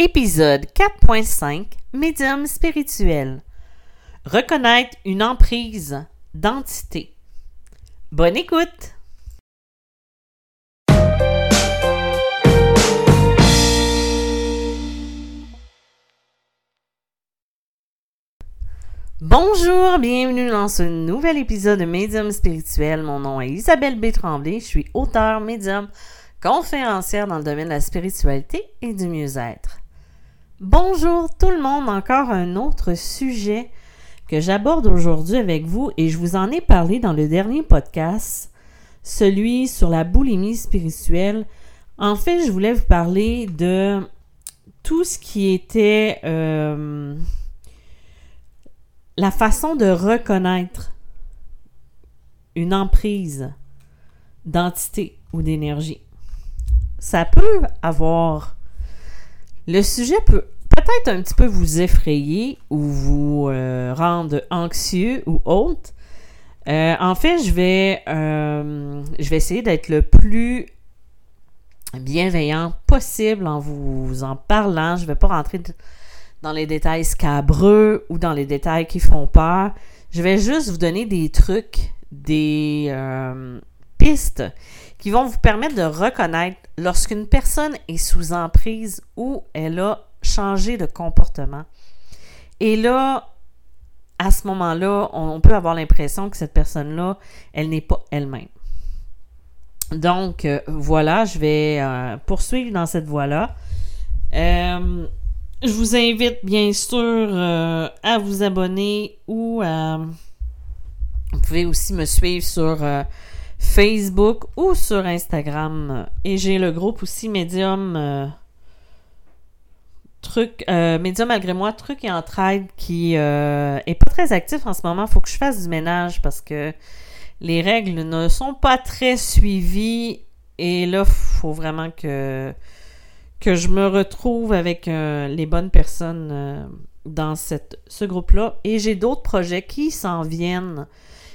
Épisode 4.5 Médium spirituel. Reconnaître une emprise d'entité. Bonne écoute! Bonjour, bienvenue dans ce nouvel épisode de Médium spirituel. Mon nom est Isabelle B. Je suis auteur, médium, conférencière dans le domaine de la spiritualité et du mieux-être. Bonjour tout le monde, encore un autre sujet que j'aborde aujourd'hui avec vous et je vous en ai parlé dans le dernier podcast, celui sur la boulimie spirituelle. En fait, je voulais vous parler de tout ce qui était euh, la façon de reconnaître une emprise d'entité ou d'énergie. Ça peut avoir... Le sujet peut peut-être un petit peu vous effrayer ou vous euh, rendre anxieux ou autre. Euh, en fait, je vais, euh, je vais essayer d'être le plus bienveillant possible en vous en parlant. Je ne vais pas rentrer dans les détails scabreux ou dans les détails qui font peur. Je vais juste vous donner des trucs, des euh, qui vont vous permettre de reconnaître lorsqu'une personne est sous emprise ou elle a changé de comportement. Et là, à ce moment-là, on peut avoir l'impression que cette personne-là, elle n'est pas elle-même. Donc, euh, voilà, je vais euh, poursuivre dans cette voie-là. Euh, je vous invite bien sûr à vous abonner ou à... Vous pouvez aussi me suivre sur Facebook ou sur Instagram. Et j'ai le groupe aussi Medium euh, Truc Medium malgré moi, Truc et Entraide qui est pas très actif en ce moment. Faut que je fasse du ménage parce que les règles ne sont pas très suivies. Et là, il faut vraiment que je me retrouve avec euh, les bonnes personnes euh, dans ce groupe-là. Et j'ai d'autres projets qui s'en viennent,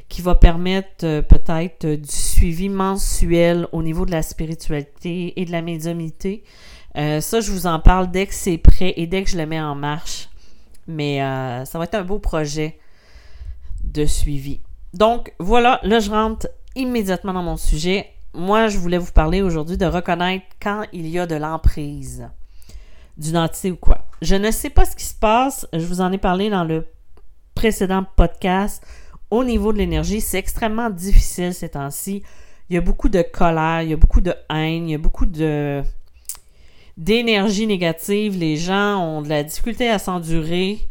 qui vont permettre euh, peut-être du suivi mensuel au niveau de la spiritualité et de la médiumnité. ça, je vous en parle dès que c'est prêt et dès que je le mets en marche. Mais ça va être un beau projet de suivi. Donc voilà, là je rentre immédiatement dans mon sujet moi, je voulais vous parler aujourd'hui de reconnaître quand il y a de l'emprise d'une entité ou quoi. Je ne sais pas ce qui se passe. Je vous en ai parlé dans le précédent podcast. Au niveau de l'énergie, c'est extrêmement difficile ces temps-ci. Il y a beaucoup de colère, il y a beaucoup de haine, il y a beaucoup d'énergie négative. Les gens ont de la difficulté à s'endurer.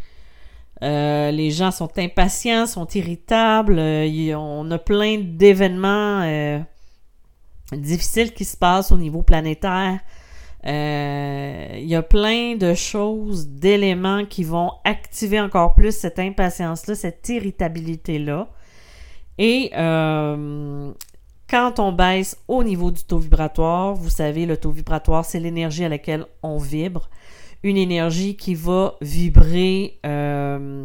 Euh, les gens sont impatients, sont irritables. Euh, on a plein d'événements euh, difficile qui se passe au niveau planétaire. Euh, il y a plein de choses, d'éléments qui vont activer encore plus cette impatience-là, cette irritabilité-là. Et euh, quand on baisse au niveau du taux vibratoire, vous savez, le taux vibratoire, c'est l'énergie à laquelle on vibre. Une énergie qui va vibrer euh,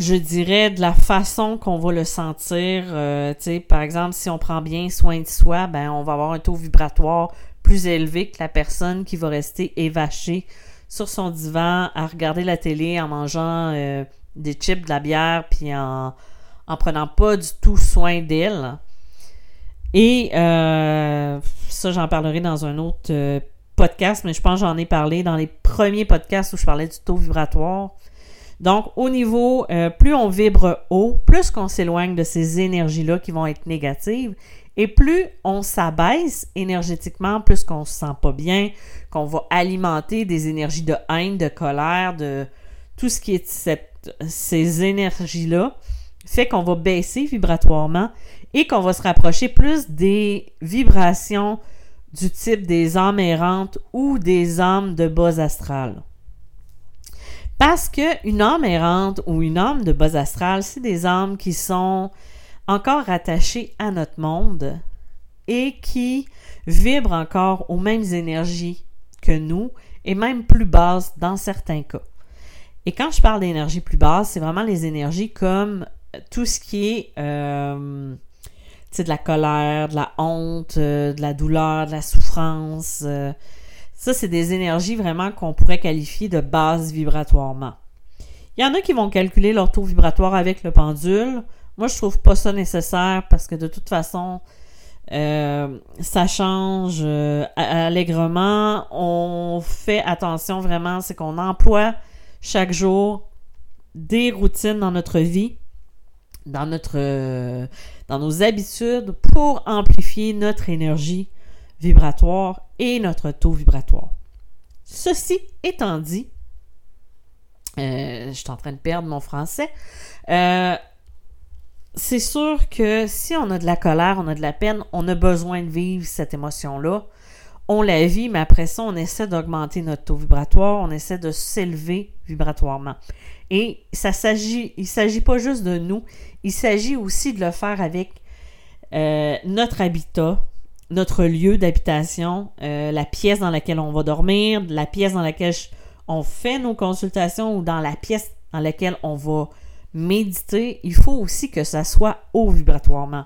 je dirais, de la façon qu'on va le sentir. Euh, par exemple, si on prend bien soin de soi, ben, on va avoir un taux vibratoire plus élevé que la personne qui va rester évachée sur son divan à regarder la télé en mangeant euh, des chips, de la bière, puis en, en prenant pas du tout soin d'elle. Et euh, ça, j'en parlerai dans un autre podcast, mais je pense que j'en ai parlé dans les premiers podcasts où je parlais du taux vibratoire. Donc, au niveau, euh, plus on vibre haut, plus qu'on s'éloigne de ces énergies-là qui vont être négatives, et plus on s'abaisse énergétiquement, plus qu'on se sent pas bien, qu'on va alimenter des énergies de haine, de colère, de tout ce qui est ces énergies-là, fait qu'on va baisser vibratoirement et qu'on va se rapprocher plus des vibrations du type des âmes errantes ou des âmes de bas astral. Parce qu'une âme errante ou une âme de bas astral, c'est des âmes qui sont encore attachées à notre monde et qui vibrent encore aux mêmes énergies que nous et même plus basses dans certains cas. Et quand je parle d'énergie plus basse, c'est vraiment les énergies comme tout ce qui est euh, de la colère, de la honte, euh, de la douleur, de la souffrance. Euh, Ça, c'est des énergies vraiment qu'on pourrait qualifier de basse vibratoirement. Il y en a qui vont calculer leur taux vibratoire avec le pendule. Moi, je trouve pas ça nécessaire parce que de toute façon, euh, ça change euh, allègrement. On fait attention vraiment, c'est qu'on emploie chaque jour des routines dans notre vie, dans notre euh, dans nos habitudes pour amplifier notre énergie vibratoire et notre taux vibratoire. Ceci étant dit, je suis en train de perdre mon français c'est sûr que si on a de la colère, on a de la peine, on a besoin de vivre cette émotion-là. On la vit, mais après ça, on essaie d'augmenter notre taux vibratoire, on essaie de s'élever vibratoirement. Et ça s'agit, il ne s'agit pas juste de nous, il s'agit aussi de le faire avec euh, notre habitat, notre lieu d'habitation, euh, la pièce dans laquelle on va dormir, la pièce dans laquelle on fait nos consultations ou dans la pièce dans laquelle on va méditer, il faut aussi que ça soit haut vibratoirement.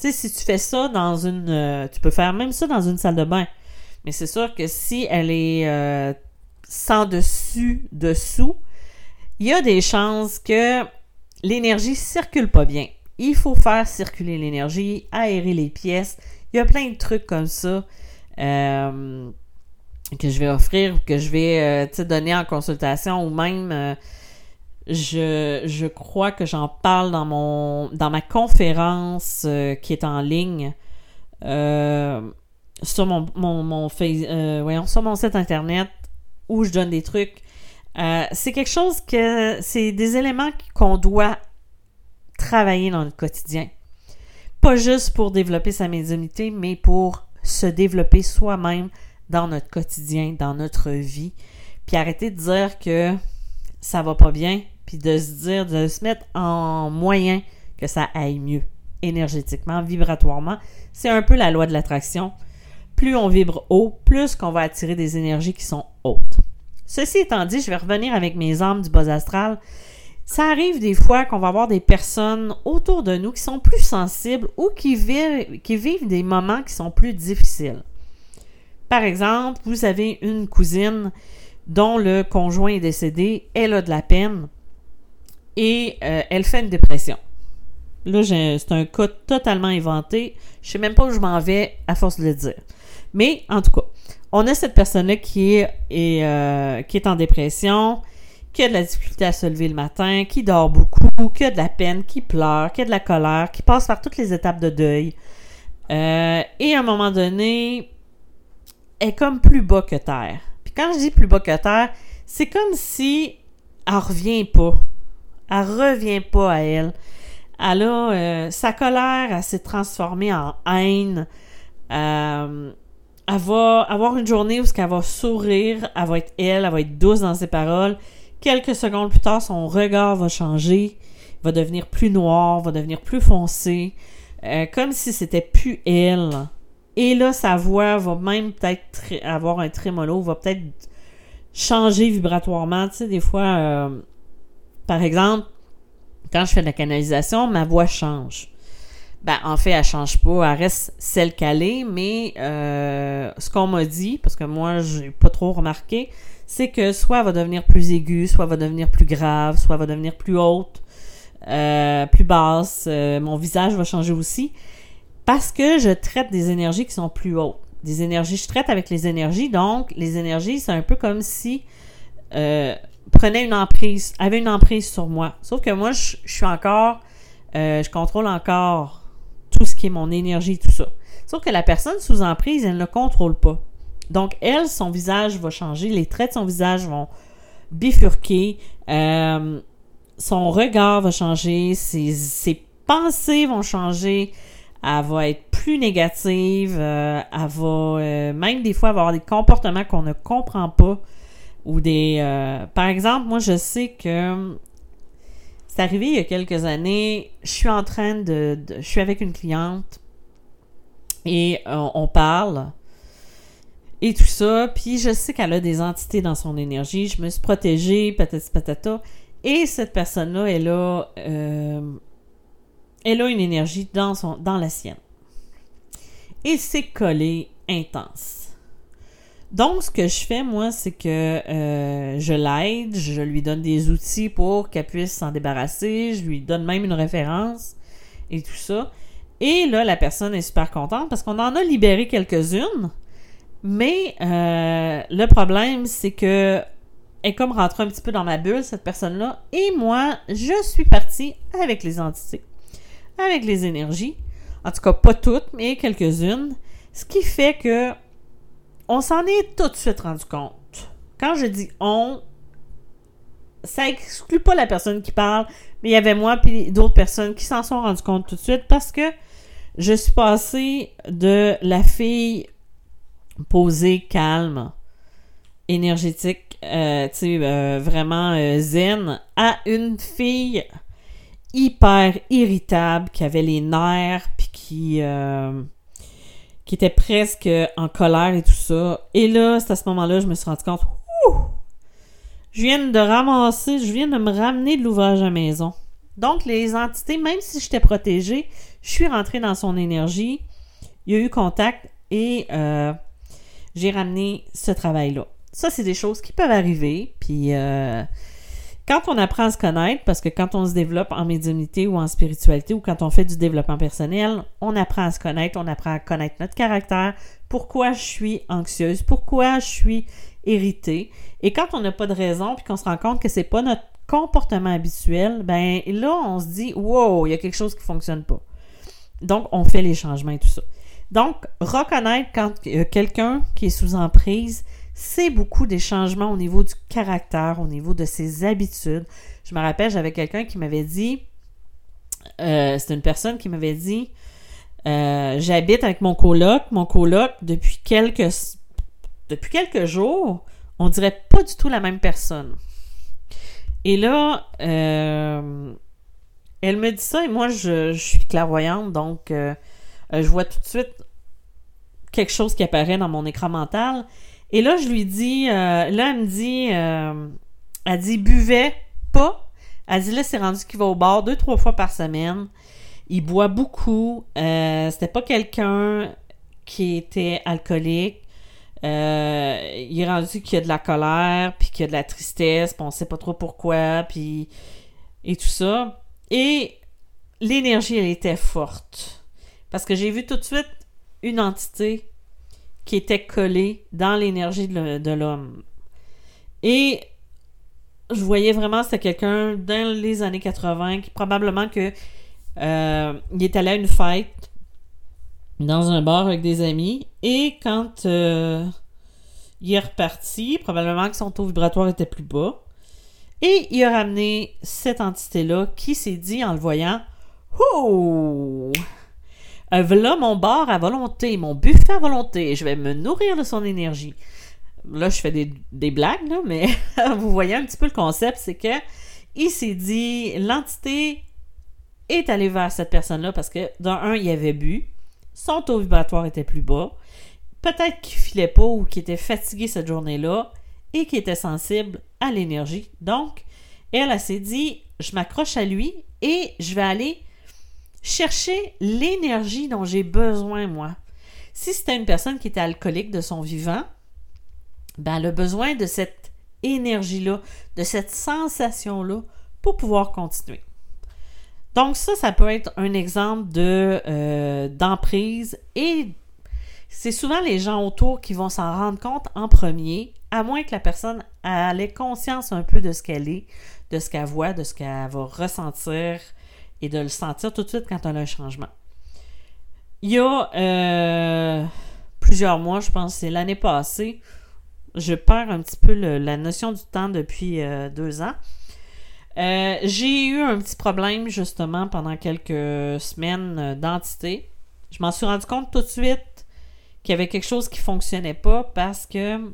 Tu sais, si tu fais ça dans une... Euh, tu peux faire même ça dans une salle de bain. Mais c'est sûr que si elle est euh, sans dessus, dessous, il y a des chances que l'énergie circule pas bien. Il faut faire circuler l'énergie, aérer les pièces. Il y a plein de trucs comme ça euh, que je vais offrir, que je vais te donner en consultation ou même je, je crois que j'en parle dans mon dans ma conférence euh, qui est en ligne euh, sur mon, mon, mon euh, voyons, sur mon site internet où je donne des trucs. c'est quelque chose que c'est des éléments qu'on doit travailler dans le quotidien. Pas juste pour développer sa médiumnité, mais pour se développer soi-même dans notre quotidien, dans notre vie. Puis arrêter de dire que ça va pas bien, puis de se dire, de se mettre en moyen que ça aille mieux énergétiquement, vibratoirement. C'est un peu la loi de l'attraction. Plus on vibre haut, plus qu'on va attirer des énergies qui sont hautes. Ceci étant dit, je vais revenir avec mes âmes du bas astral. Ça arrive des fois qu'on va avoir des personnes autour de nous qui sont plus sensibles ou qui vivent, qui vivent des moments qui sont plus difficiles. Par exemple, vous avez une cousine dont le conjoint est décédé, elle a de la peine, et euh, elle fait une dépression. Là, c'est un cas totalement inventé. Je sais même pas où je m'en vais à force de le dire. Mais en tout cas, on a cette personne-là qui est, euh, qui est en dépression, qui a de la difficulté à se lever le matin, qui dort beaucoup, qui a de la peine, qui pleure, qui a de la colère, qui passe par toutes les étapes de deuil. Euh, et à un moment donné, est comme plus bas que terre. Puis quand je dis plus bas que terre, c'est comme si elle revient pas elle revient pas à elle. Elle euh, sa colère, elle s'est transformée en haine. Euh, elle va avoir une journée où elle va sourire, elle va être elle, elle va être douce dans ses paroles. Quelques secondes plus tard, son regard va changer, va devenir plus noir, va devenir plus foncé, euh, comme si c'était plus elle. Et là, sa voix va même peut-être avoir un trémolo, va peut-être changer vibratoirement. Tu sais, des fois, par exemple, quand je fais de la canalisation, ma voix change. Ben, en fait, elle change pas, elle reste celle qu'elle est, mais euh, ce qu'on m'a dit, parce que moi, j'ai pas trop remarqué, c'est que soit elle va devenir plus aiguë, soit elle va devenir plus grave, soit elle va devenir plus haute, euh, plus basse. Euh, mon visage va changer aussi, parce que je traite des énergies qui sont plus hautes. Des énergies, je traite avec les énergies, donc les énergies, c'est un peu comme si prenait une emprise, avait une emprise sur moi. Sauf que moi, je, suis encore, euh, je contrôle encore tout ce qui est mon énergie, tout ça. Sauf que la personne sous emprise, elle ne contrôle pas. Donc, elle, son visage va changer, les traits de son visage vont bifurquer, euh, son regard va changer, ses, pensées vont changer, elle va être plus négative, euh, elle va même des fois avoir des comportements qu'on ne comprend pas ou des... Euh, par exemple, moi, je sais que c'est arrivé il y a quelques années, je suis en train de... je suis avec une cliente et euh, on parle et tout ça, puis je sais qu'elle a des entités dans son énergie, je me suis protégée, patati patata, et cette personne-là, elle a... Euh, elle a une énergie dans, son, dans la sienne. Et c'est collé intense. Donc, ce que je fais, moi, c'est que euh, je l'aide, je lui donne des outils pour qu'elle puisse s'en débarrasser, je lui donne même une référence et tout ça. Et là, la personne est super contente parce qu'on en a libéré quelques-unes. Mais euh, le problème, c'est que elle est comme rentrée un petit peu dans ma bulle, cette personne-là. Et moi, je suis partie avec les entités, avec les énergies. En tout cas, pas toutes, mais quelques-unes. Ce qui fait que on s'en est tout de suite rendu compte. Quand je dis on, ça exclut pas la personne qui parle, mais il y avait moi et d'autres personnes qui s'en sont rendues compte tout de suite parce que je suis passée de la fille posée, calme, énergétique, euh, tu sais, euh, vraiment euh, zen, à une fille hyper irritable, qui avait les nerfs, puis qui qui était presque en colère et tout ça. Et là, c'est à ce moment-là, je me suis rendu compte, je viens de ramasser, je viens de me ramener de l'ouvrage à la maison. Donc, les entités, même si j'étais protégée, je suis rentrée dans son énergie, il y a eu contact et euh, j'ai ramené ce travail-là. Ça, c'est des choses qui peuvent arriver. Puis, euh, quand on apprend à se connaître, parce que quand on se développe en médiumnité ou en spiritualité ou quand on fait du développement personnel, on apprend à se connaître, on apprend à connaître notre caractère, pourquoi je suis anxieuse, pourquoi je suis irritée. Et quand on n'a pas de raison puis qu'on se rend compte que c'est pas notre comportement habituel, ben là on se dit wow, il y a quelque chose qui fonctionne pas. Donc on fait les changements et tout ça. Donc reconnaître quand quelqu'un qui est sous emprise, c'est beaucoup des changements au niveau du caractère, au niveau de ses habitudes. Je me rappelle, j'avais quelqu'un qui m'avait dit, euh, c'est une personne qui m'avait dit, euh, j'habite avec mon coloc, mon coloc depuis quelques depuis quelques jours, on dirait pas du tout la même personne. Et là, euh, elle me dit ça et moi je, je suis clairvoyante, donc je vois tout de suite quelque chose qui apparaît dans mon écran mental et là, je lui dis, euh, là, elle me dit, euh, elle dit, buvait pas. Elle dit, là, c'est rendu qu'il va au bar deux, trois fois par semaine. Il boit beaucoup. Euh, c'était pas quelqu'un qui était alcoolique. Il est rendu qu'il y a de la colère, puis qu'il y a de la tristesse, puis on sait pas trop pourquoi, puis et tout ça. Et l'énergie, elle était forte. Parce que j'ai vu tout de suite une entité qui était collé dans l'énergie de l'homme. Et je voyais vraiment c'était quelqu'un dans les années 80 qui probablement que euh, il est allé à une fête dans un bar avec des amis et quand euh, il est reparti, probablement que son taux vibratoire était plus bas. Et il a ramené cette entité-là qui s'est dit en le voyant Oh! Voilà mon bar à volonté, mon buffet à volonté. Je vais me nourrir de son énergie. Là, je fais des, blagues, là, mais vous voyez un petit peu le concept, c'est que il s'est dit, l'entité est allée vers cette personne-là parce que, d'un un, il avait bu, son taux vibratoire était plus bas, peut-être qu'il filait pas ou qu'il était fatigué cette journée-là et qu'il était sensible à l'énergie. Donc, elle, elle s'est dit, je m'accroche à lui et je vais aller chercher l'énergie dont j'ai besoin, moi. Si c'était une personne qui était alcoolique de son vivant, ben, elle besoin de cette énergie-là, de cette sensation-là pour pouvoir continuer. Donc ça, ça peut être un exemple de euh, d'emprise et c'est souvent les gens autour qui vont s'en rendre compte en premier, à moins que la personne ait conscience un peu de ce qu'elle est, de ce qu'elle voit, de ce qu'elle va ressentir et de le sentir tout de suite quand on a un changement. Il y a euh, plusieurs mois, je pense, c'est l'année passée, je perds un petit peu la notion du temps depuis euh, deux ans. Euh, j'ai eu un petit problème justement pendant quelques semaines d'entité. Je m'en suis rendu compte tout de suite qu'il y avait quelque chose qui ne fonctionnait pas parce que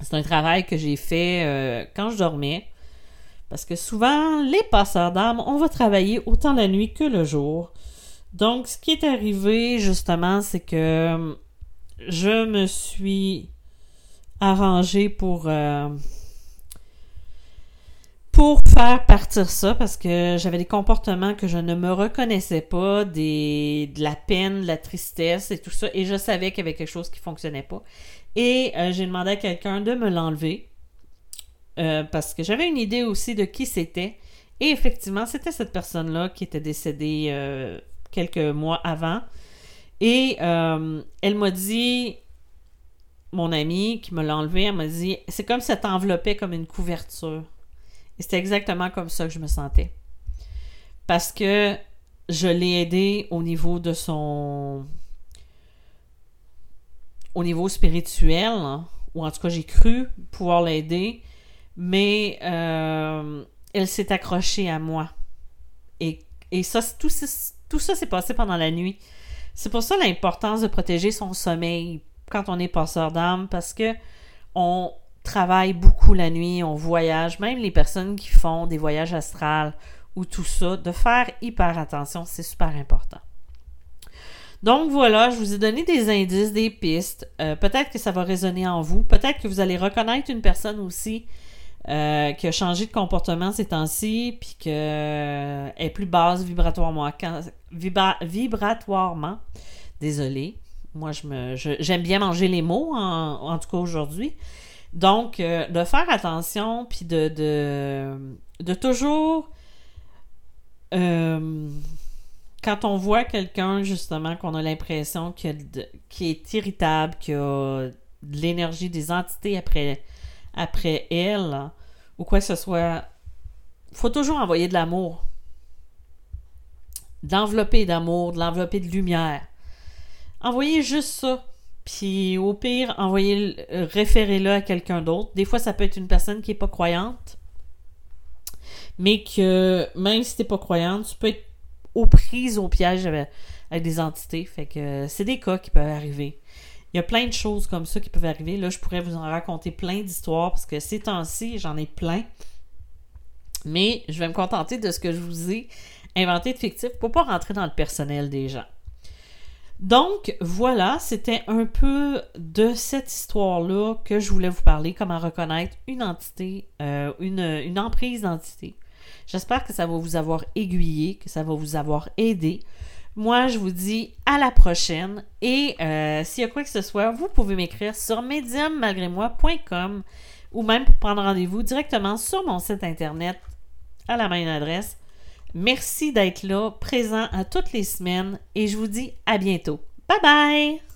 c'est un travail que j'ai fait quand je dormais. Parce que souvent, les passeurs d'âme, on va travailler autant la nuit que le jour. Donc, ce qui est arrivé, justement, c'est que je me suis arrangé pour, euh, pour faire partir ça parce que j'avais des comportements que je ne me reconnaissais pas, des, de la peine, de la tristesse et tout ça, et je savais qu'il y avait quelque chose qui fonctionnait pas. Et euh, j'ai demandé à quelqu'un de me l'enlever. Euh, parce que j'avais une idée aussi de qui c'était. Et effectivement, c'était cette personne-là qui était décédée euh, quelques mois avant. Et elle m'a dit, mon amie qui me l'a enlevé, elle m'a dit, c'est comme ça t'enveloppait comme une couverture. Et c'était exactement comme ça que je me sentais. Parce que je l'ai aidé au niveau de son. au niveau spirituel, hein, ou en tout cas, j'ai cru pouvoir l'aider, mais euh, elle s'est accrochée à moi. Et, et ça, tout, tout ça s'est passé pendant la nuit. C'est pour ça l'importance de protéger son sommeil quand on est passeur d'âme, parce que on travaille beaucoup la nuit, on voyage, même les personnes qui font des voyages astrales ou tout ça, de faire hyper attention, c'est super important. Donc voilà, je vous ai donné des indices, des pistes. Euh, peut-être que ça va résonner en vous. Peut-être que vous allez reconnaître une personne aussi euh, qui a changé de comportement ces temps-ci, puis qu'elle euh, est plus basse vibratoirement. Désolée. Moi, je me, j'aime bien manger les mots, en, tout cas aujourd'hui. Donc, de faire attention, puis de, de, de toujours euh, quand on voit quelqu'un, justement, qu'on a l'impression qui est irritable, qui a de l'énergie, des entités après, après elle, ou quoi que ce soit, faut toujours envoyer de l'amour. D'envelopper d'amour, de l'envelopper de lumière. Envoyez juste ça. Puis au pire, envoyez, référez-le à quelqu'un d'autre. Des fois, ça peut être une personne qui n'est pas croyante mais que même si t'es pas croyante, tu peux être aux prises au piège avec, des entités. Fait que c'est des cas qui peuvent arriver. Il y a plein de choses comme ça qui peuvent arriver. Là, je pourrais vous en raconter plein d'histoires parce que ces temps-ci, j'en ai plein. Mais je vais me contenter de ce que je vous ai inventé de fictif pour pas rentrer dans le personnel des gens. Donc voilà, c'était un peu de cette histoire-là que je voulais vous parler, comment reconnaître une entité, euh, une, une emprise d'entité. J'espère que ça va vous avoir aiguillé, que ça va vous avoir aidé. Moi, je vous dis à la prochaine. Et euh, s'il y a quoi que ce soit, vous pouvez m'écrire sur mediummalgrémoi.com ou même pour prendre rendez-vous directement sur mon site internet à la même adresse. Merci d'être là, présent à toutes les semaines et je vous dis à bientôt. Bye bye!